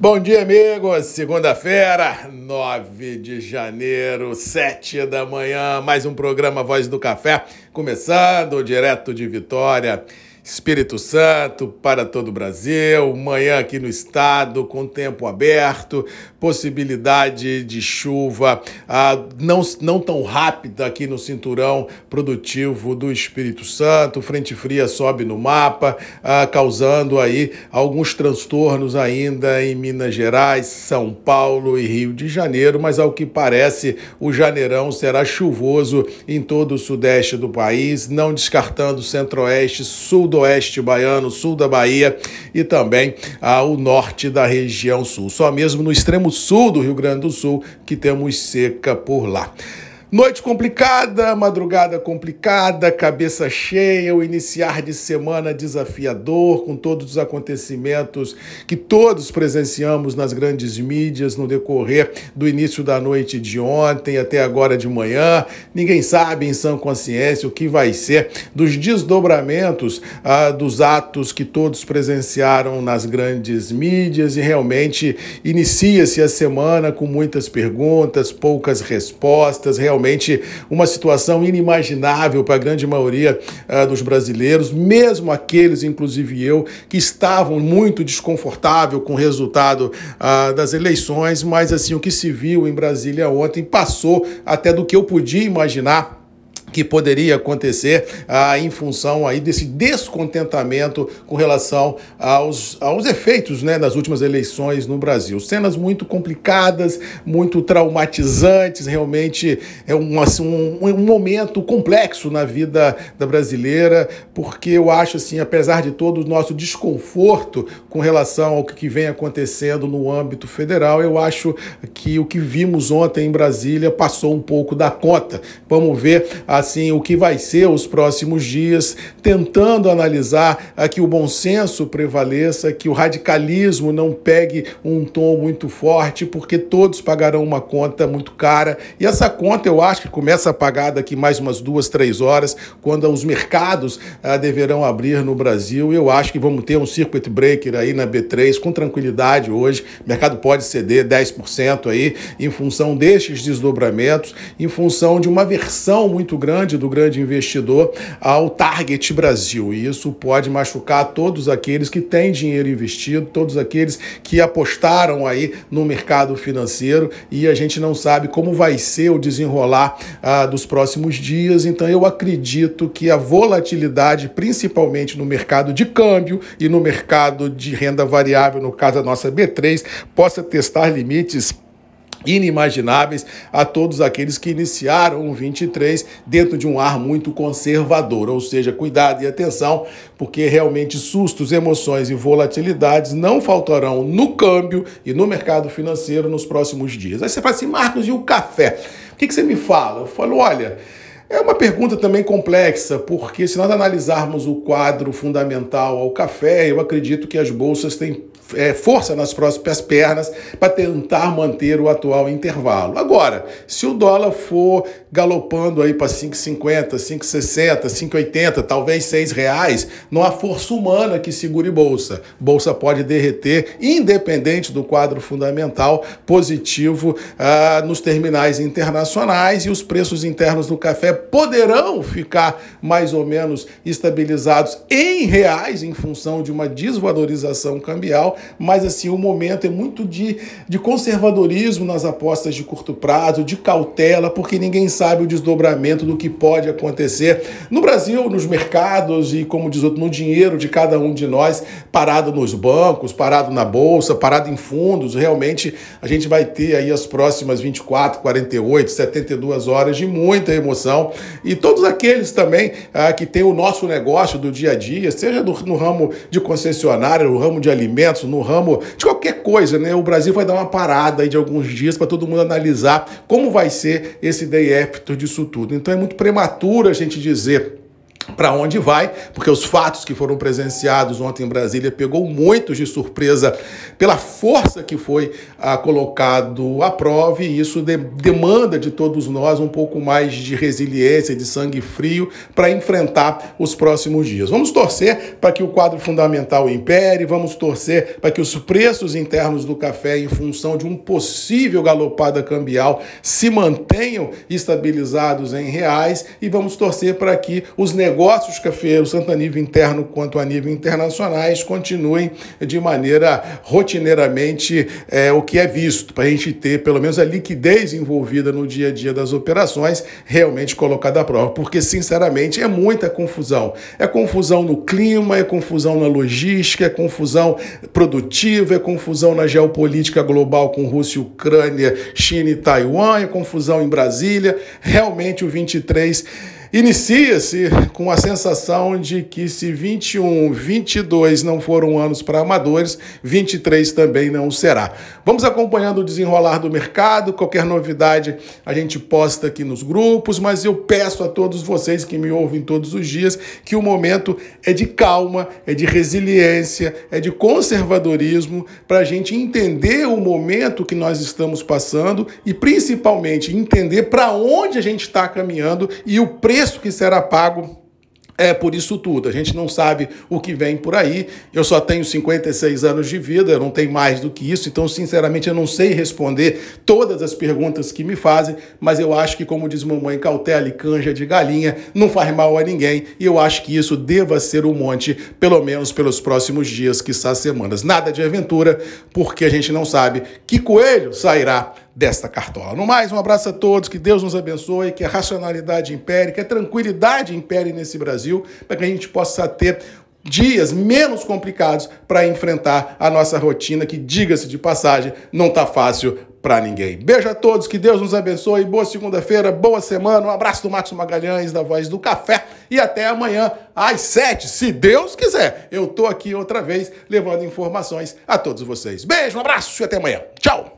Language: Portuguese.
Bom dia, amigos. Segunda-feira, 9 de janeiro, 7 da manhã, mais um programa Voz do Café, começando direto de Vitória. Espírito Santo para todo o Brasil, manhã aqui no estado com tempo aberto, possibilidade de chuva ah, não, não tão rápida aqui no cinturão produtivo do Espírito Santo, frente fria sobe no mapa, ah, causando aí alguns transtornos ainda em Minas Gerais, São Paulo e Rio de Janeiro, mas ao que parece o janeirão será chuvoso em todo o sudeste do país, não descartando centro-oeste, sul sudoeste baiano, sul da Bahia e também ao norte da região sul. Só mesmo no extremo sul do Rio Grande do Sul que temos seca por lá. Noite complicada, madrugada complicada, cabeça cheia, o iniciar de semana desafiador, com todos os acontecimentos que todos presenciamos nas grandes mídias no decorrer do início da noite de ontem até agora de manhã. Ninguém sabe em sã consciência o que vai ser dos desdobramentos ah, dos atos que todos presenciaram nas grandes mídias e realmente inicia-se a semana com muitas perguntas, poucas respostas, realmente realmente uma situação inimaginável para a grande maioria uh, dos brasileiros, mesmo aqueles, inclusive eu, que estavam muito desconfortável com o resultado uh, das eleições, mas assim o que se viu em Brasília ontem passou até do que eu podia imaginar que poderia acontecer ah, em função aí desse descontentamento com relação aos, aos efeitos né, das últimas eleições no Brasil. Cenas muito complicadas, muito traumatizantes, realmente é um, assim, um, um momento complexo na vida da brasileira, porque eu acho assim, apesar de todo o nosso desconforto com relação ao que vem acontecendo no âmbito federal, eu acho que o que vimos ontem em Brasília passou um pouco da conta. Vamos ver a assim o que vai ser os próximos dias, tentando analisar a que o bom senso prevaleça, que o radicalismo não pegue um tom muito forte, porque todos pagarão uma conta muito cara. E essa conta eu acho que começa a pagar daqui mais umas duas, três horas, quando os mercados ah, deverão abrir no Brasil. Eu acho que vamos ter um circuit breaker aí na B3 com tranquilidade hoje. O mercado pode ceder 10% aí em função destes desdobramentos, em função de uma versão muito grande grande do grande investidor ao Target Brasil. E isso pode machucar todos aqueles que têm dinheiro investido, todos aqueles que apostaram aí no mercado financeiro e a gente não sabe como vai ser o desenrolar ah, dos próximos dias. Então eu acredito que a volatilidade, principalmente no mercado de câmbio e no mercado de renda variável, no caso da nossa B3, possa testar limites inimagináveis a todos aqueles que iniciaram o 23 dentro de um ar muito conservador, ou seja, cuidado e atenção, porque realmente sustos, emoções e volatilidades não faltarão no câmbio e no mercado financeiro nos próximos dias. Aí você fala assim, Marcos, e o café? O que, que você me fala? Eu falo, olha, é uma pergunta também complexa, porque se nós analisarmos o quadro fundamental ao café, eu acredito que as bolsas têm é, força nas próximas pernas para tentar manter o atual intervalo. Agora, se o dólar for galopando aí para 5,50, 5,60, 5,80, talvez 6 reais, não há força humana que segure bolsa. Bolsa pode derreter, independente do quadro fundamental positivo ah, nos terminais internacionais e os preços internos do café poderão ficar mais ou menos estabilizados em reais em função de uma desvalorização cambial mas assim, o momento é muito de, de conservadorismo nas apostas de curto prazo, de cautela, porque ninguém sabe o desdobramento do que pode acontecer no Brasil, nos mercados e, como diz outro, no dinheiro de cada um de nós, parado nos bancos, parado na bolsa, parado em fundos. Realmente, a gente vai ter aí as próximas 24, 48, 72 horas de muita emoção. E todos aqueles também ah, que têm o nosso negócio do dia a dia, seja do, no ramo de concessionária, no ramo de alimentos, no ramo de qualquer coisa, né? O Brasil vai dar uma parada de alguns dias para todo mundo analisar como vai ser esse day after disso tudo. Então é muito prematuro a gente dizer para onde vai, porque os fatos que foram presenciados ontem em Brasília pegou muitos de surpresa pela força que foi ah, colocado à prova e isso de, demanda de todos nós um pouco mais de resiliência, de sangue frio para enfrentar os próximos dias. Vamos torcer para que o quadro fundamental impere, vamos torcer para que os preços internos do café, em função de um possível galopada cambial, se mantenham estabilizados em reais e vamos torcer para que os negócios negócios cafeeiros, tanto a nível interno quanto a nível internacionais, continuem de maneira rotineiramente é, o que é visto, para a gente ter pelo menos a liquidez envolvida no dia a dia das operações realmente colocada à prova, porque sinceramente é muita confusão. É confusão no clima, é confusão na logística, é confusão produtiva, é confusão na geopolítica global com Rússia, Ucrânia, China e Taiwan, é confusão em Brasília. Realmente o 23 Inicia-se com a sensação de que se 21, 22 não foram anos para amadores, 23 também não será. Vamos acompanhando o desenrolar do mercado, qualquer novidade a gente posta aqui nos grupos, mas eu peço a todos vocês que me ouvem todos os dias que o momento é de calma, é de resiliência, é de conservadorismo para a gente entender o momento que nós estamos passando e principalmente entender para onde a gente está caminhando e o preço preço que será pago é por isso tudo. A gente não sabe o que vem por aí. Eu só tenho 56 anos de vida, eu não tenho mais do que isso, então, sinceramente, eu não sei responder todas as perguntas que me fazem, mas eu acho que, como diz mamãe, cautela e canja de galinha não faz mal a ninguém, e eu acho que isso deva ser um monte, pelo menos pelos próximos dias, que semanas. Nada de aventura, porque a gente não sabe que coelho sairá desta cartola. No mais, um abraço a todos, que Deus nos abençoe, que a racionalidade impere, que a tranquilidade impere nesse Brasil, para que a gente possa ter dias menos complicados para enfrentar a nossa rotina, que, diga-se de passagem, não está fácil para ninguém. Beijo a todos, que Deus nos abençoe, boa segunda-feira, boa semana, um abraço do Marcos Magalhães, da Voz do Café, e até amanhã às sete, se Deus quiser. Eu tô aqui outra vez levando informações a todos vocês. Beijo, um abraço e até amanhã. Tchau!